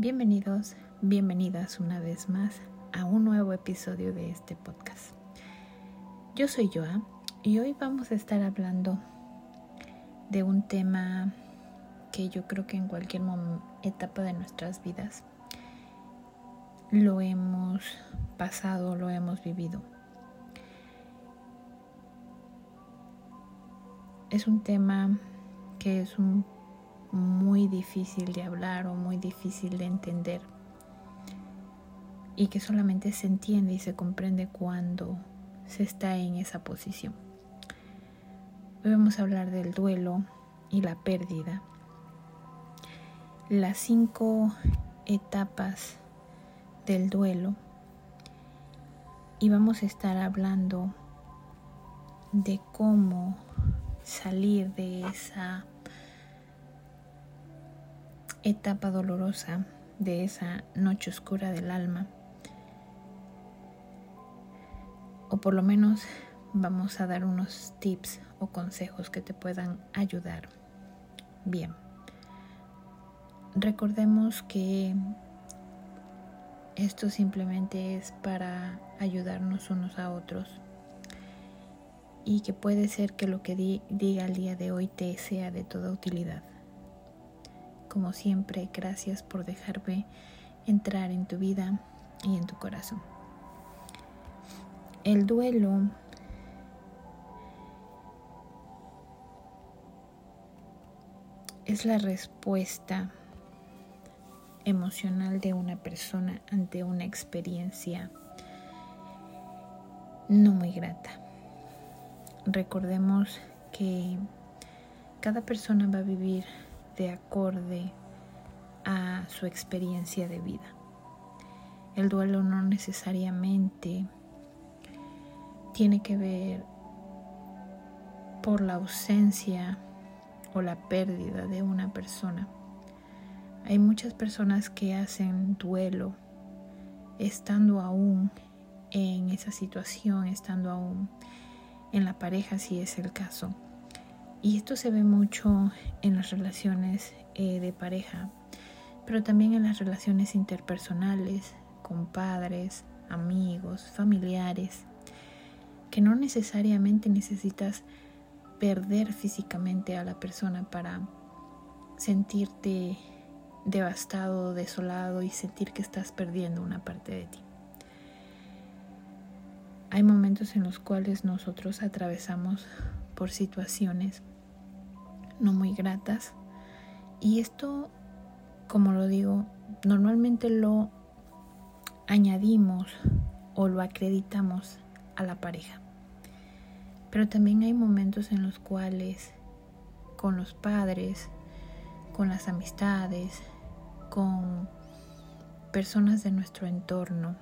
Bienvenidos, bienvenidas una vez más a un nuevo episodio de este podcast. Yo soy Joa y hoy vamos a estar hablando de un tema que yo creo que en cualquier etapa de nuestras vidas lo hemos pasado, lo hemos vivido. Es un tema que es un muy difícil de hablar o muy difícil de entender y que solamente se entiende y se comprende cuando se está en esa posición. Hoy vamos a hablar del duelo y la pérdida. Las cinco etapas del duelo y vamos a estar hablando de cómo salir de esa etapa dolorosa de esa noche oscura del alma. O por lo menos vamos a dar unos tips o consejos que te puedan ayudar. Bien, recordemos que esto simplemente es para ayudarnos unos a otros y que puede ser que lo que diga el día de hoy te sea de toda utilidad. Como siempre, gracias por dejarme entrar en tu vida y en tu corazón. El duelo es la respuesta emocional de una persona ante una experiencia no muy grata. Recordemos que cada persona va a vivir de acorde a su experiencia de vida. El duelo no necesariamente tiene que ver por la ausencia o la pérdida de una persona. Hay muchas personas que hacen duelo estando aún en esa situación, estando aún en la pareja si es el caso. Y esto se ve mucho en las relaciones eh, de pareja, pero también en las relaciones interpersonales, con padres, amigos, familiares, que no necesariamente necesitas perder físicamente a la persona para sentirte devastado, desolado y sentir que estás perdiendo una parte de ti. Hay momentos en los cuales nosotros atravesamos por situaciones no muy gratas. Y esto, como lo digo, normalmente lo añadimos o lo acreditamos a la pareja. Pero también hay momentos en los cuales con los padres, con las amistades, con personas de nuestro entorno,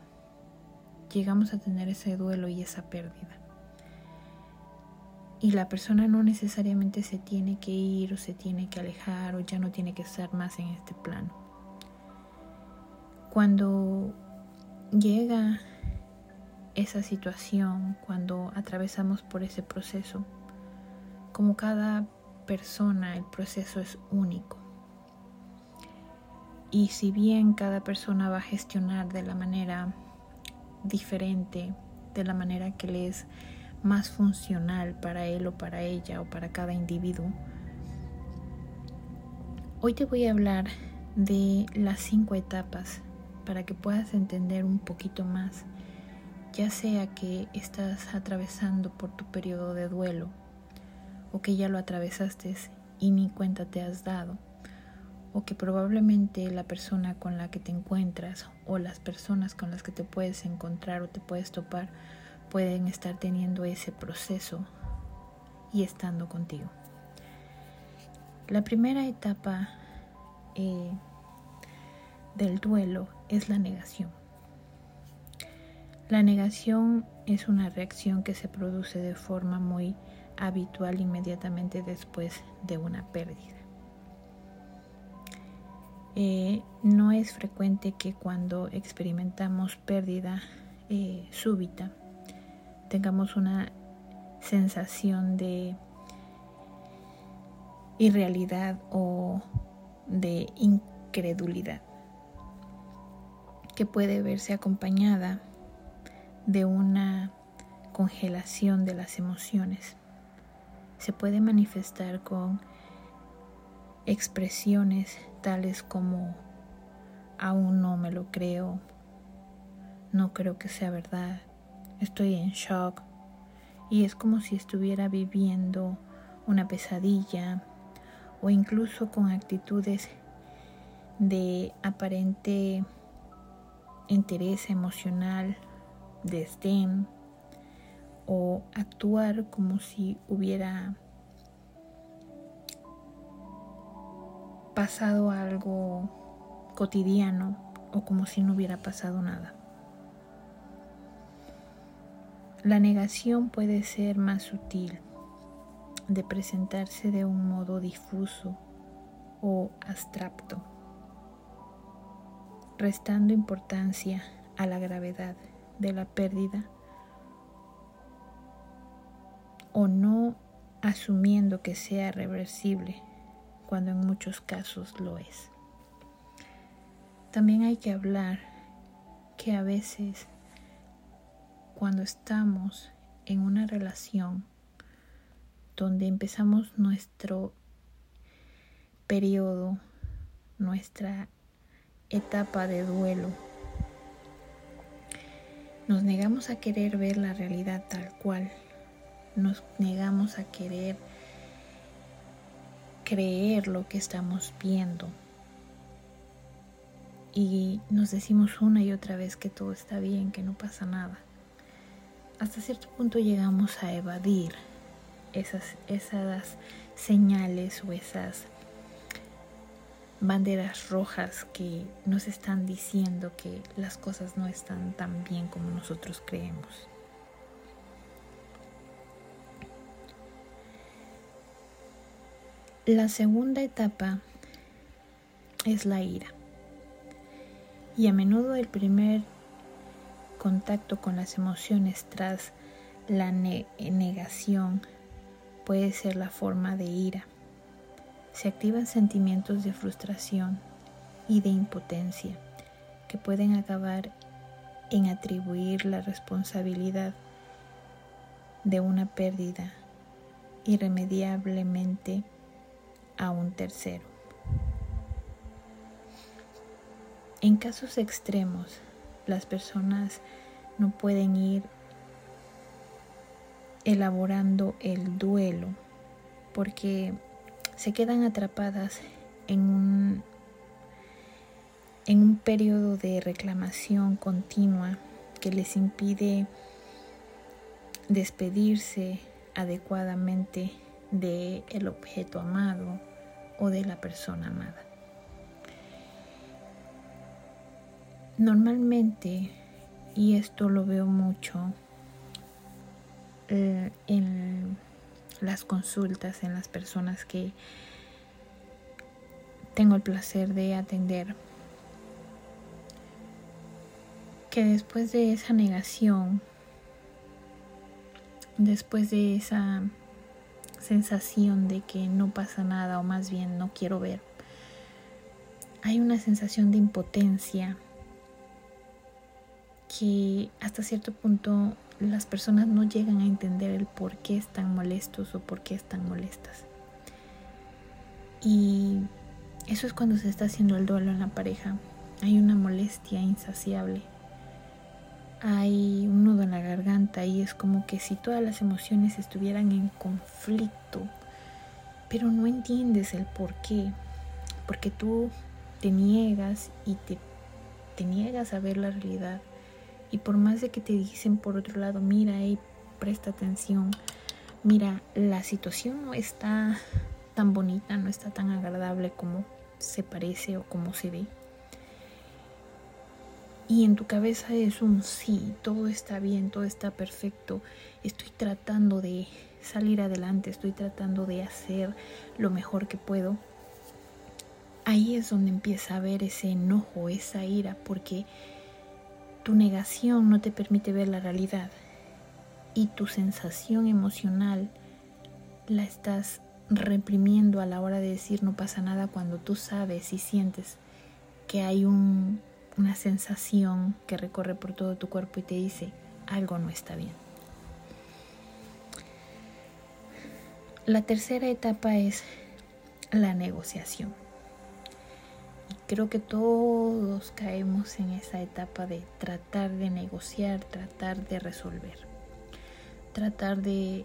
llegamos a tener ese duelo y esa pérdida. Y la persona no necesariamente se tiene que ir o se tiene que alejar o ya no tiene que estar más en este plano. Cuando llega esa situación, cuando atravesamos por ese proceso, como cada persona el proceso es único. Y si bien cada persona va a gestionar de la manera diferente, de la manera que le es más funcional para él o para ella o para cada individuo. Hoy te voy a hablar de las cinco etapas para que puedas entender un poquito más, ya sea que estás atravesando por tu periodo de duelo o que ya lo atravesaste y ni cuenta te has dado, o que probablemente la persona con la que te encuentras o las personas con las que te puedes encontrar o te puedes topar pueden estar teniendo ese proceso y estando contigo. La primera etapa eh, del duelo es la negación. La negación es una reacción que se produce de forma muy habitual inmediatamente después de una pérdida. Eh, no es frecuente que cuando experimentamos pérdida eh, súbita tengamos una sensación de irrealidad o de incredulidad. que puede verse acompañada de una congelación de las emociones. Se puede manifestar con expresiones tales como aún no me lo creo, no creo que sea verdad, estoy en shock y es como si estuviera viviendo una pesadilla o incluso con actitudes de aparente interés emocional, desdén o actuar como si hubiera pasado algo cotidiano o como si no hubiera pasado nada. La negación puede ser más sutil, de presentarse de un modo difuso o abstracto, restando importancia a la gravedad de la pérdida o no asumiendo que sea reversible cuando en muchos casos lo es. También hay que hablar que a veces cuando estamos en una relación donde empezamos nuestro periodo, nuestra etapa de duelo, nos negamos a querer ver la realidad tal cual, nos negamos a querer creer lo que estamos viendo. Y nos decimos una y otra vez que todo está bien, que no pasa nada hasta cierto punto llegamos a evadir esas, esas señales o esas banderas rojas que nos están diciendo que las cosas no están tan bien como nosotros creemos. La segunda etapa es la ira. Y a menudo el primer contacto con las emociones tras la negación puede ser la forma de ira. Se activan sentimientos de frustración y de impotencia que pueden acabar en atribuir la responsabilidad de una pérdida irremediablemente a un tercero. En casos extremos, las personas no pueden ir elaborando el duelo porque se quedan atrapadas en un, en un periodo de reclamación continua que les impide despedirse adecuadamente de el objeto amado o de la persona amada. Normalmente, y esto lo veo mucho eh, en las consultas, en las personas que tengo el placer de atender, que después de esa negación, después de esa sensación de que no pasa nada o más bien no quiero ver, hay una sensación de impotencia que hasta cierto punto las personas no llegan a entender el por qué están molestos o por qué están molestas. Y eso es cuando se está haciendo el duelo en la pareja. Hay una molestia insaciable. Hay un nudo en la garganta y es como que si todas las emociones estuvieran en conflicto, pero no entiendes el por qué. Porque tú te niegas y te, te niegas a ver la realidad y por más de que te dicen por otro lado, mira, y presta atención, mira, la situación no está tan bonita, no está tan agradable como se parece o como se ve. Y en tu cabeza es un sí, todo está bien, todo está perfecto, estoy tratando de salir adelante, estoy tratando de hacer lo mejor que puedo. Ahí es donde empieza a ver ese enojo, esa ira, porque tu negación no te permite ver la realidad y tu sensación emocional la estás reprimiendo a la hora de decir no pasa nada cuando tú sabes y sientes que hay un una sensación que recorre por todo tu cuerpo y te dice, algo no está bien. La tercera etapa es la negociación. Creo que todos caemos en esa etapa de tratar de negociar, tratar de resolver, tratar de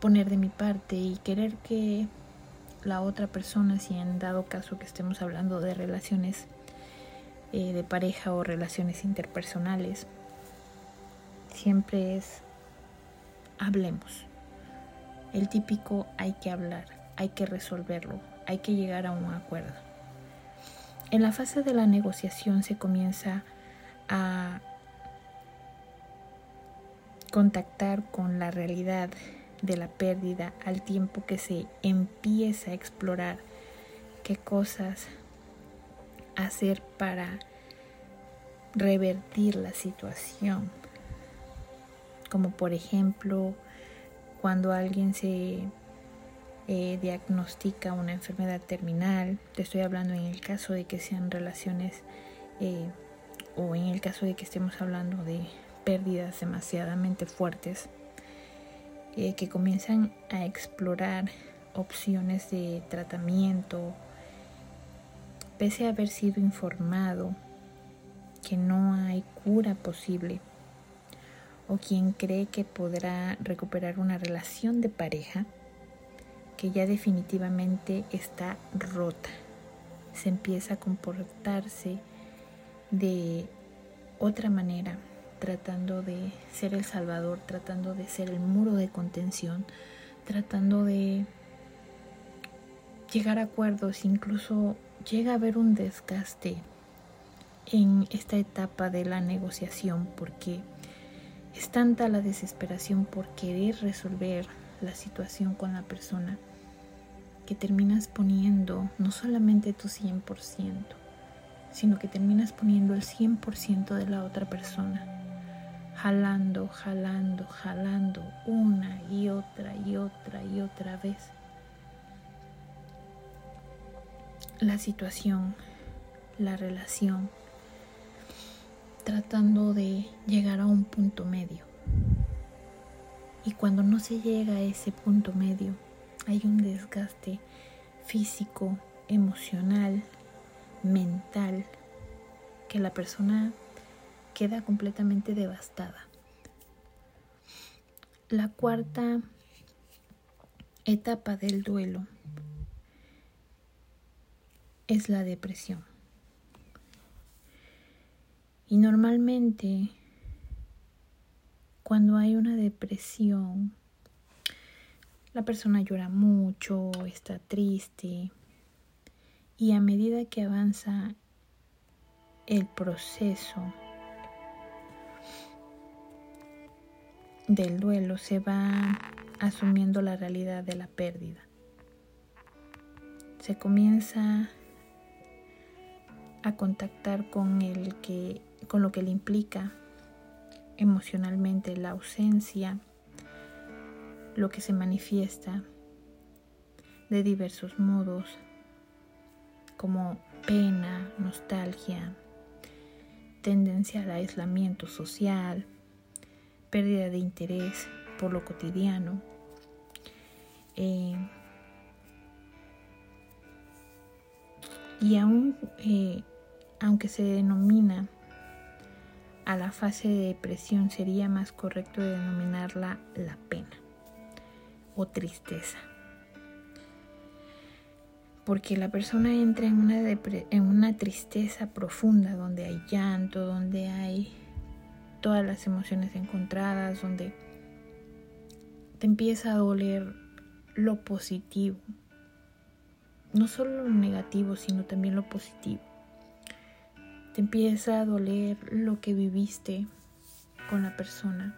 poner de mi parte y querer que la otra persona, si en dado caso que estemos hablando de relaciones eh, de pareja o relaciones interpersonales, siempre es hablemos. El típico hay que hablar, hay que resolverlo, hay que llegar a un acuerdo. En la fase de la negociación se comienza a contactar con la realidad de la pérdida al tiempo que se empieza a explorar qué cosas hacer para revertir la situación. Como por ejemplo, cuando alguien se eh, diagnostica una enfermedad terminal, te estoy hablando en el caso de que sean relaciones eh, o en el caso de que estemos hablando de pérdidas demasiadamente fuertes, eh, que comienzan a explorar opciones de tratamiento, pese a haber sido informado que no hay cura posible, o quien cree que podrá recuperar una relación de pareja que ya definitivamente está rota, se empieza a comportarse de otra manera tratando de ser el salvador, tratando de ser el muro de contención, tratando de llegar a acuerdos, incluso llega a haber un desgaste en esta etapa de la negociación porque es tanta la desesperación por querer resolver la situación con la persona que terminas poniendo no solamente tu 100%, sino que terminas poniendo el 100% de la otra persona jalando, jalando, jalando una y otra y otra y otra vez. La situación, la relación, tratando de llegar a un punto medio. Y cuando no se llega a ese punto medio, hay un desgaste físico, emocional, mental, que la persona queda completamente devastada. La cuarta etapa del duelo es la depresión. Y normalmente cuando hay una depresión, la persona llora mucho, está triste y a medida que avanza el proceso del duelo se va asumiendo la realidad de la pérdida. Se comienza a contactar con el que con lo que le implica emocionalmente la ausencia, lo que se manifiesta de diversos modos como pena, nostalgia, tendencia al aislamiento social, pérdida de interés por lo cotidiano. Eh, y aún, eh, aunque se denomina a la fase de depresión, sería más correcto denominarla la pena o tristeza. Porque la persona entra en una, en una tristeza profunda donde hay llanto, donde hay todas las emociones encontradas, donde te empieza a doler lo positivo, no solo lo negativo, sino también lo positivo. Te empieza a doler lo que viviste con la persona.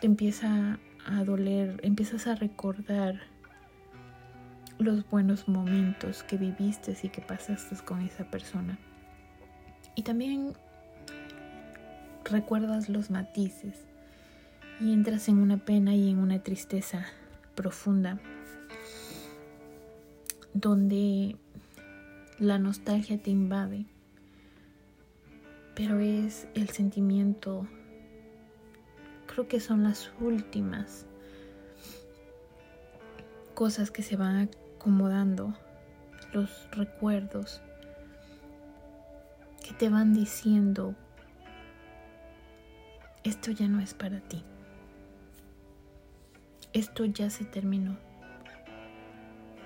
Te empieza a doler, empiezas a recordar los buenos momentos que viviste y que pasaste con esa persona. Y también recuerdas los matices y entras en una pena y en una tristeza profunda donde la nostalgia te invade, pero es el sentimiento, creo que son las últimas cosas que se van acomodando, los recuerdos que te van diciendo, esto ya no es para ti, esto ya se terminó.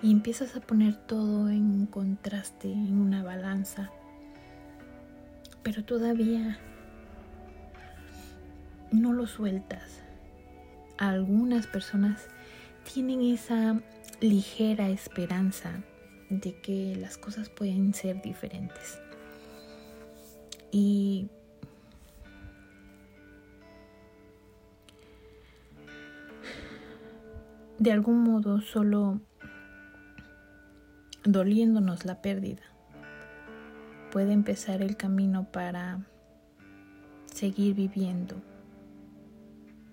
Y empiezas a poner todo en un contraste, en una balanza, pero todavía no lo sueltas. Algunas personas tienen esa ligera esperanza de que las cosas pueden ser diferentes. Y de algún modo solo doliéndonos la pérdida puede empezar el camino para seguir viviendo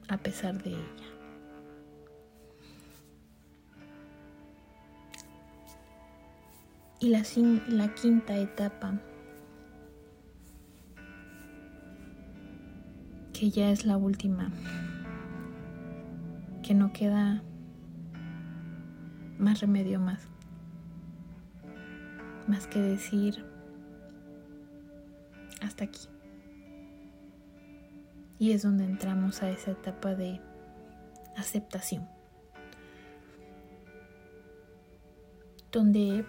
a pesar de ella. Y la, la quinta etapa, que ya es la última, que no queda más remedio más, más que decir hasta aquí. Y es donde entramos a esa etapa de aceptación, donde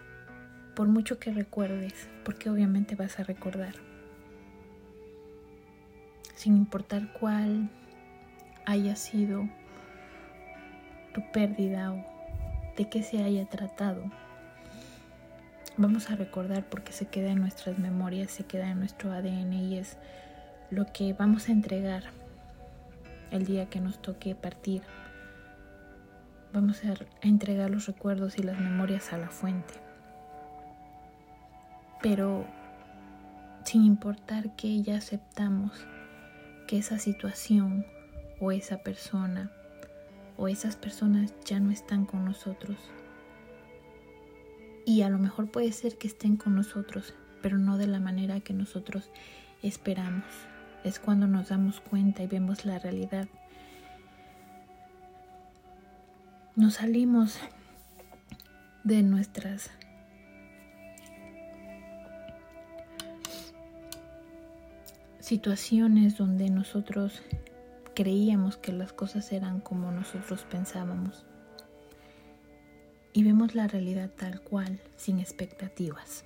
por mucho que recuerdes, porque obviamente vas a recordar, sin importar cuál haya sido tu pérdida o de qué se haya tratado, vamos a recordar porque se queda en nuestras memorias, se queda en nuestro ADN y es lo que vamos a entregar el día que nos toque partir. Vamos a entregar los recuerdos y las memorias a la fuente pero sin importar que ya aceptamos que esa situación o esa persona o esas personas ya no están con nosotros. Y a lo mejor puede ser que estén con nosotros, pero no de la manera que nosotros esperamos. Es cuando nos damos cuenta y vemos la realidad. Nos salimos de nuestras situaciones donde nosotros creíamos que las cosas eran como nosotros pensábamos y vemos la realidad tal cual, sin expectativas.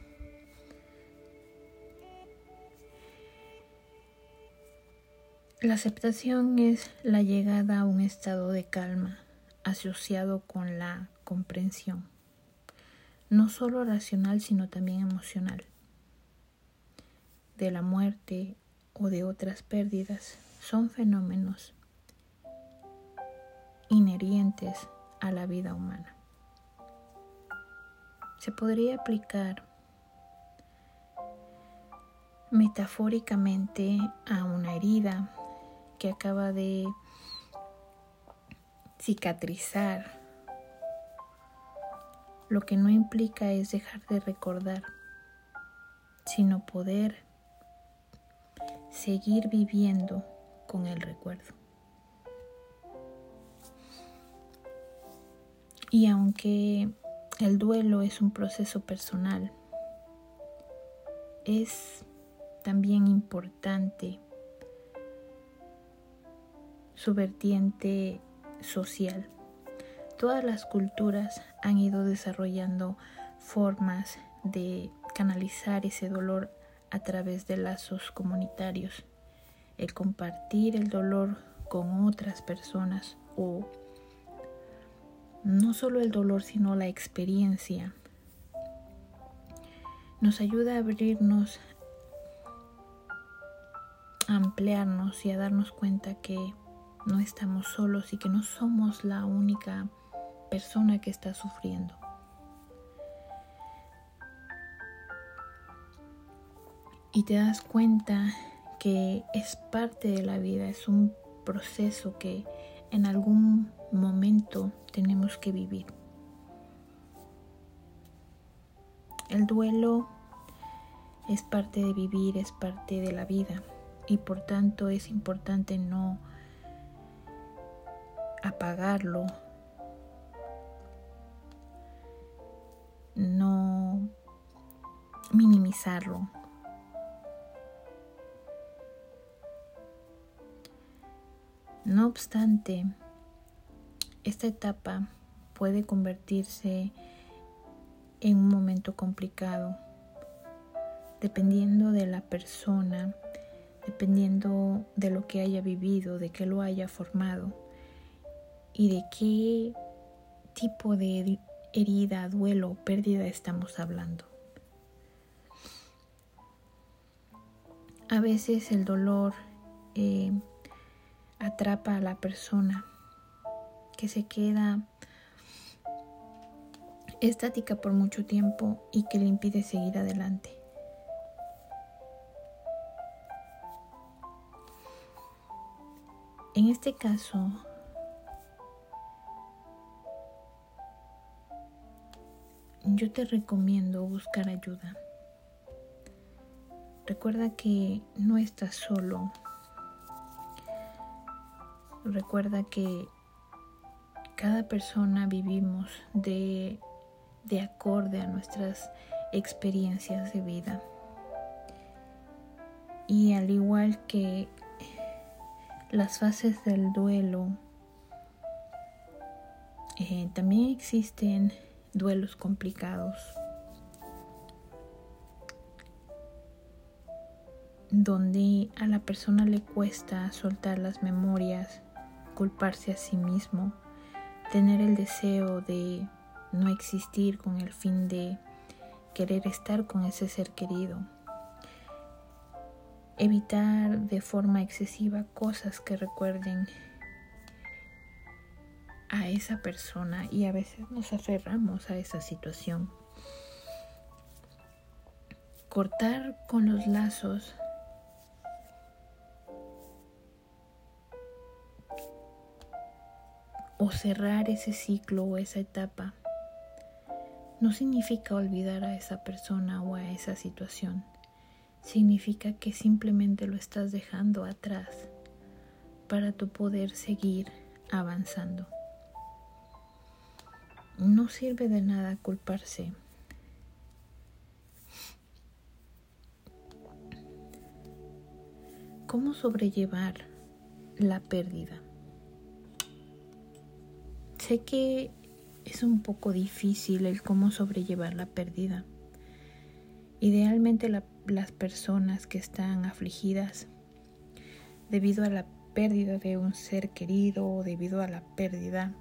La aceptación es la llegada a un estado de calma asociado con la comprensión, no solo racional sino también emocional, de la muerte o de otras pérdidas son fenómenos inherentes a la vida humana. Se podría aplicar metafóricamente a una herida que acaba de cicatrizar. Lo que no implica es dejar de recordar, sino poder seguir viviendo con el recuerdo. Y aunque el duelo es un proceso personal, es también importante su vertiente social. Todas las culturas han ido desarrollando formas de canalizar ese dolor a través de lazos comunitarios, el compartir el dolor con otras personas o no solo el dolor sino la experiencia nos ayuda a abrirnos, a ampliarnos y a darnos cuenta que no estamos solos y que no somos la única persona que está sufriendo. y te das cuenta que es parte de la vida, es un proceso que en algún momento tenemos que vivir. El duelo es parte de vivir, es parte de la vida y por tanto es importante no apagarlo, no minimizarlo. No obstante, esta etapa puede convertirse en un momento complicado, dependiendo de la persona, dependiendo de lo que haya vivido, de qué lo haya formado y de qué tipo de herida, duelo o pérdida estamos hablando. A veces el dolor eh, atrapa a la persona que se queda estática por mucho tiempo y que le impide seguir adelante. En este caso, yo te recomiendo buscar ayuda. Recuerda que no estás solo. Recuerda que cada persona vivimos de, de acorde a nuestras experiencias de vida. Y al igual que las fases del duelo, eh, también existen duelos complicados donde a la persona le cuesta soltar las memorias, culparse a sí mismo, tener el deseo de no existir con el fin de querer estar con ese ser querido, evitar de forma excesiva cosas que recuerden a esa persona y a veces nos aferramos a esa situación. Cortar con los lazos o cerrar ese ciclo o esa etapa no significa olvidar a esa persona o a esa situación. Significa que simplemente lo estás dejando atrás para tu poder seguir avanzando. No sirve de nada culparse. ¿Cómo sobrellevar la pérdida? Sé que es un poco difícil el cómo sobrellevar la pérdida. Idealmente las personas que están afligidas debido a la pérdida de un ser querido o debido a la pérdida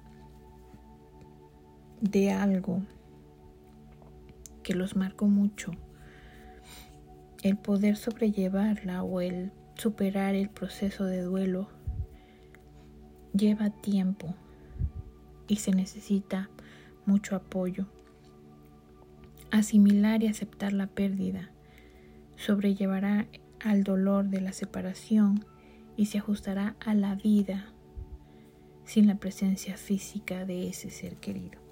de algo que los marcó mucho, el poder sobrellevarla o el superar el proceso de duelo lleva tiempo y se necesita mucho apoyo. Asimilar y aceptar la pérdida sobrellevará al dolor de la separación y se ajustará a la vida sin la presencia física de ese ser querido.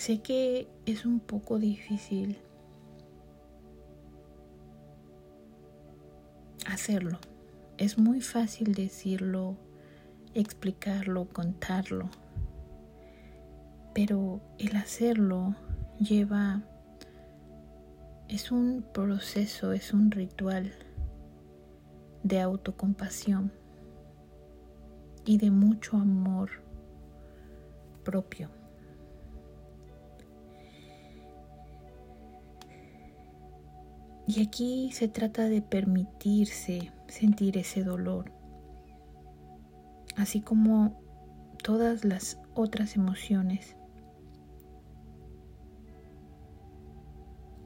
Sé que es un poco difícil hacerlo. Es muy fácil decirlo, explicarlo, contarlo. Pero el hacerlo lleva... Es un proceso, es un ritual de autocompasión y de mucho amor propio. Y aquí se trata de permitirse sentir ese dolor, así como todas las otras emociones.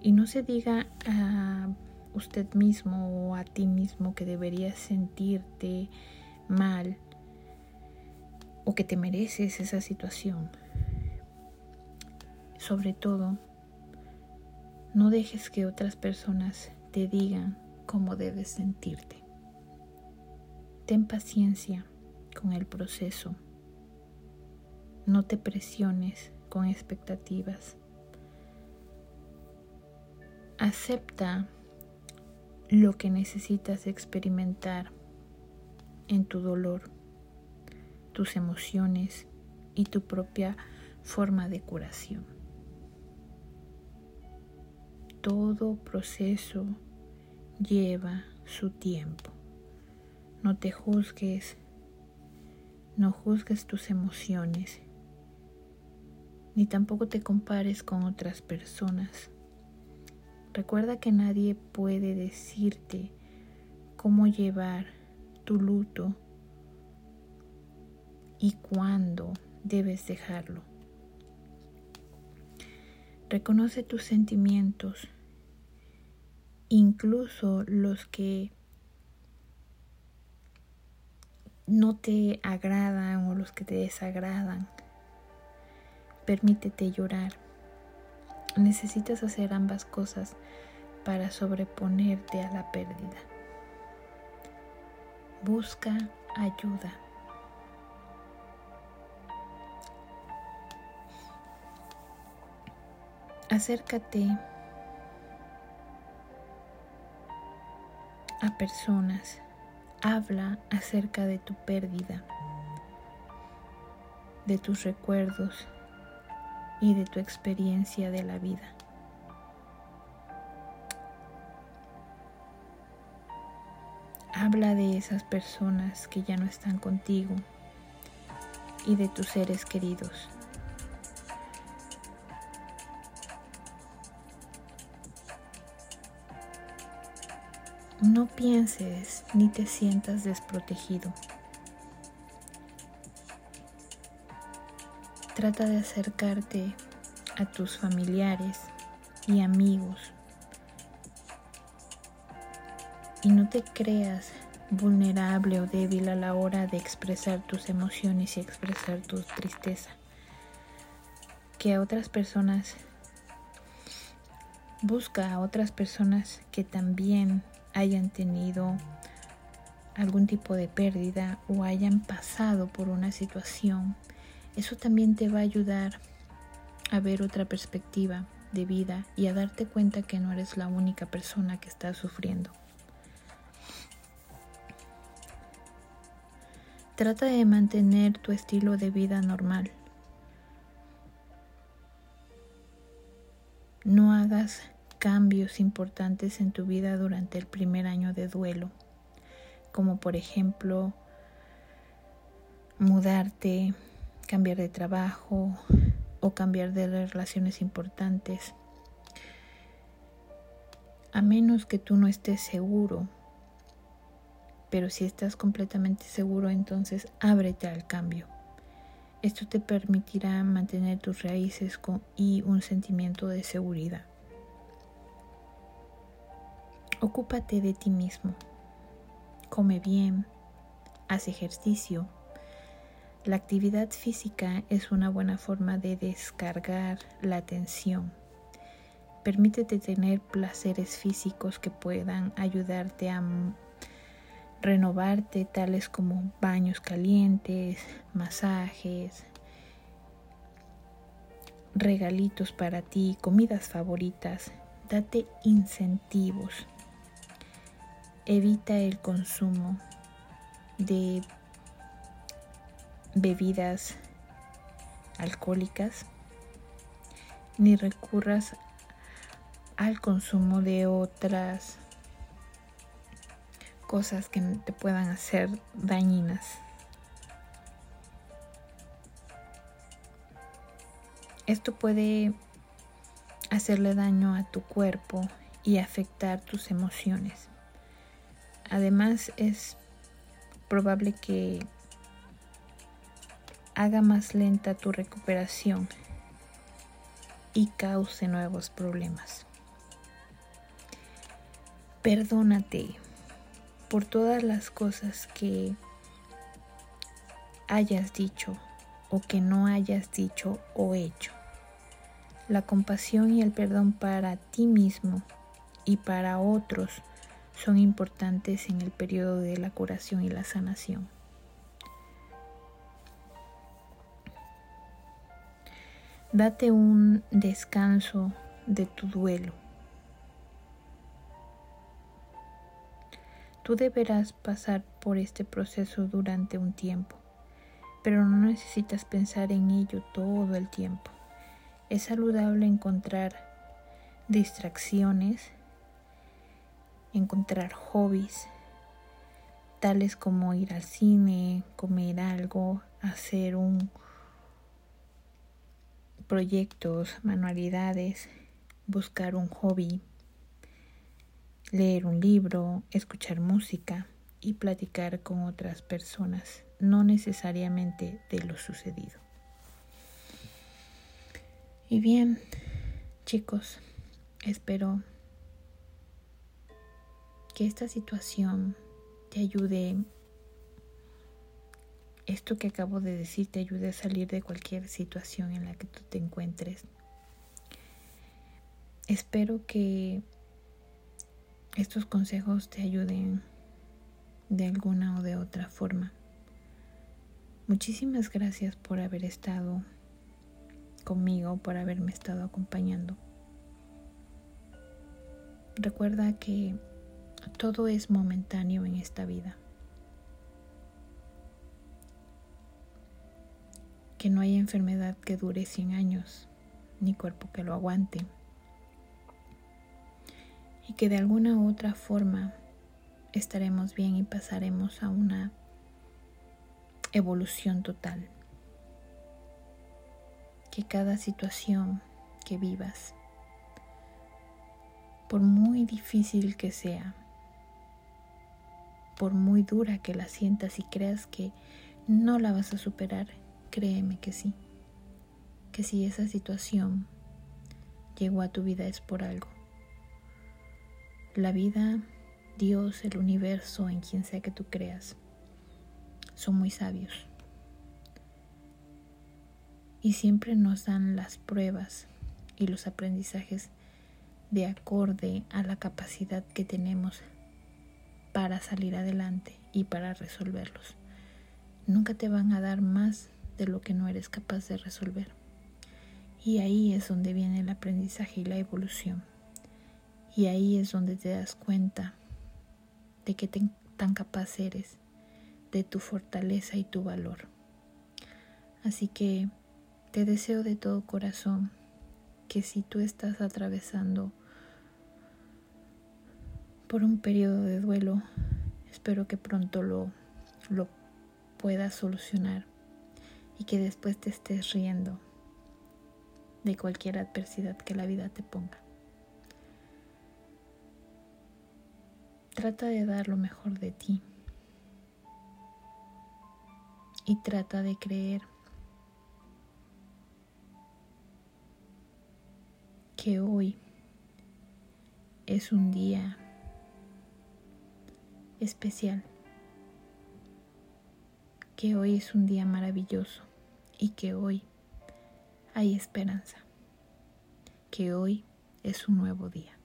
Y no se diga a usted mismo o a ti mismo que deberías sentirte mal o que te mereces esa situación. Sobre todo, no dejes que otras personas te digan cómo debes sentirte. Ten paciencia con el proceso. No te presiones con expectativas. Acepta lo que necesitas experimentar en tu dolor, tus emociones y tu propia forma de curación. Todo proceso lleva su tiempo. No te juzgues, no juzgues tus emociones, ni tampoco te compares con otras personas. Recuerda que nadie puede decirte cómo llevar tu luto y cuándo debes dejarlo. Reconoce tus sentimientos, incluso los que no te agradan o los que te desagradan. Permítete llorar. Necesitas hacer ambas cosas para sobreponerte a la pérdida. Busca ayuda. Acércate a personas. Habla acerca de tu pérdida, de tus recuerdos y de tu experiencia de la vida. Habla de esas personas que ya no están contigo y de tus seres queridos. No pienses ni te sientas desprotegido. Trata de acercarte a tus familiares y amigos y no te creas vulnerable o débil a la hora de expresar tus emociones y expresar tu tristeza. Que a otras personas busca a otras personas que también hayan tenido algún tipo de pérdida o hayan pasado por una situación eso también te va a ayudar a ver otra perspectiva de vida y a darte cuenta que no eres la única persona que está sufriendo. Trata de mantener tu estilo de vida normal. No hagas cambios importantes en tu vida durante el primer año de duelo, como por ejemplo mudarte, cambiar de trabajo o cambiar de relaciones importantes. A menos que tú no estés seguro. Pero si estás completamente seguro, entonces ábrete al cambio. Esto te permitirá mantener tus raíces y un sentimiento de seguridad. Ocúpate de ti mismo. Come bien, haz ejercicio, la actividad física es una buena forma de descargar la tensión. Permítete tener placeres físicos que puedan ayudarte a renovarte, tales como baños calientes, masajes, regalitos para ti, comidas favoritas. Date incentivos. Evita el consumo de bebidas alcohólicas ni recurras al consumo de otras cosas que te puedan hacer dañinas. Esto puede hacerle daño a tu cuerpo y afectar tus emociones. Además es probable que haga más lenta tu recuperación y cause nuevos problemas. Perdónate por todas las cosas que hayas dicho o que no hayas dicho o hecho. La compasión y el perdón para ti mismo y para otros son importantes en el periodo de la curación y la sanación. Date un descanso de tu duelo. Tú deberás pasar por este proceso durante un tiempo, pero no necesitas pensar en ello todo el tiempo. Es saludable encontrar distracciones, encontrar hobbies, tales como ir al cine, comer algo, hacer un proyectos, manualidades, buscar un hobby, leer un libro, escuchar música y platicar con otras personas, no necesariamente de lo sucedido. Y bien, chicos, espero que esta situación te ayude esto que acabo de decir te ayude a salir de cualquier situación en la que tú te encuentres. Espero que estos consejos te ayuden de alguna o de otra forma. Muchísimas gracias por haber estado conmigo, por haberme estado acompañando. Recuerda que todo es momentáneo en esta vida. que no hay enfermedad que dure 100 años, ni cuerpo que lo aguante, y que de alguna u otra forma estaremos bien y pasaremos a una evolución total. Que cada situación que vivas, por muy difícil que sea, por muy dura que la sientas y creas que no la vas a superar, Créeme que sí, que si esa situación llegó a tu vida es por algo. La vida, Dios, el universo, en quien sea que tú creas, son muy sabios. Y siempre nos dan las pruebas y los aprendizajes de acorde a la capacidad que tenemos para salir adelante y para resolverlos. Nunca te van a dar más de lo que no eres capaz de resolver. Y ahí es donde viene el aprendizaje y la evolución. Y ahí es donde te das cuenta de qué tan capaz eres, de tu fortaleza y tu valor. Así que te deseo de todo corazón que si tú estás atravesando por un periodo de duelo, espero que pronto lo, lo puedas solucionar y que después te estés riendo de cualquier adversidad que la vida te ponga. Trata de dar lo mejor de ti y trata de creer que hoy es un día especial que hoy es un día maravilloso y que hoy hay esperanza, que hoy es un nuevo día.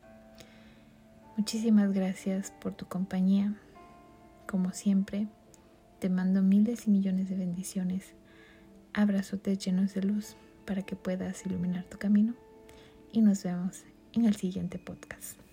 Muchísimas gracias por tu compañía. Como siempre, te mando miles y millones de bendiciones, abrazotes llenos de luz para que puedas iluminar tu camino y nos vemos en el siguiente podcast.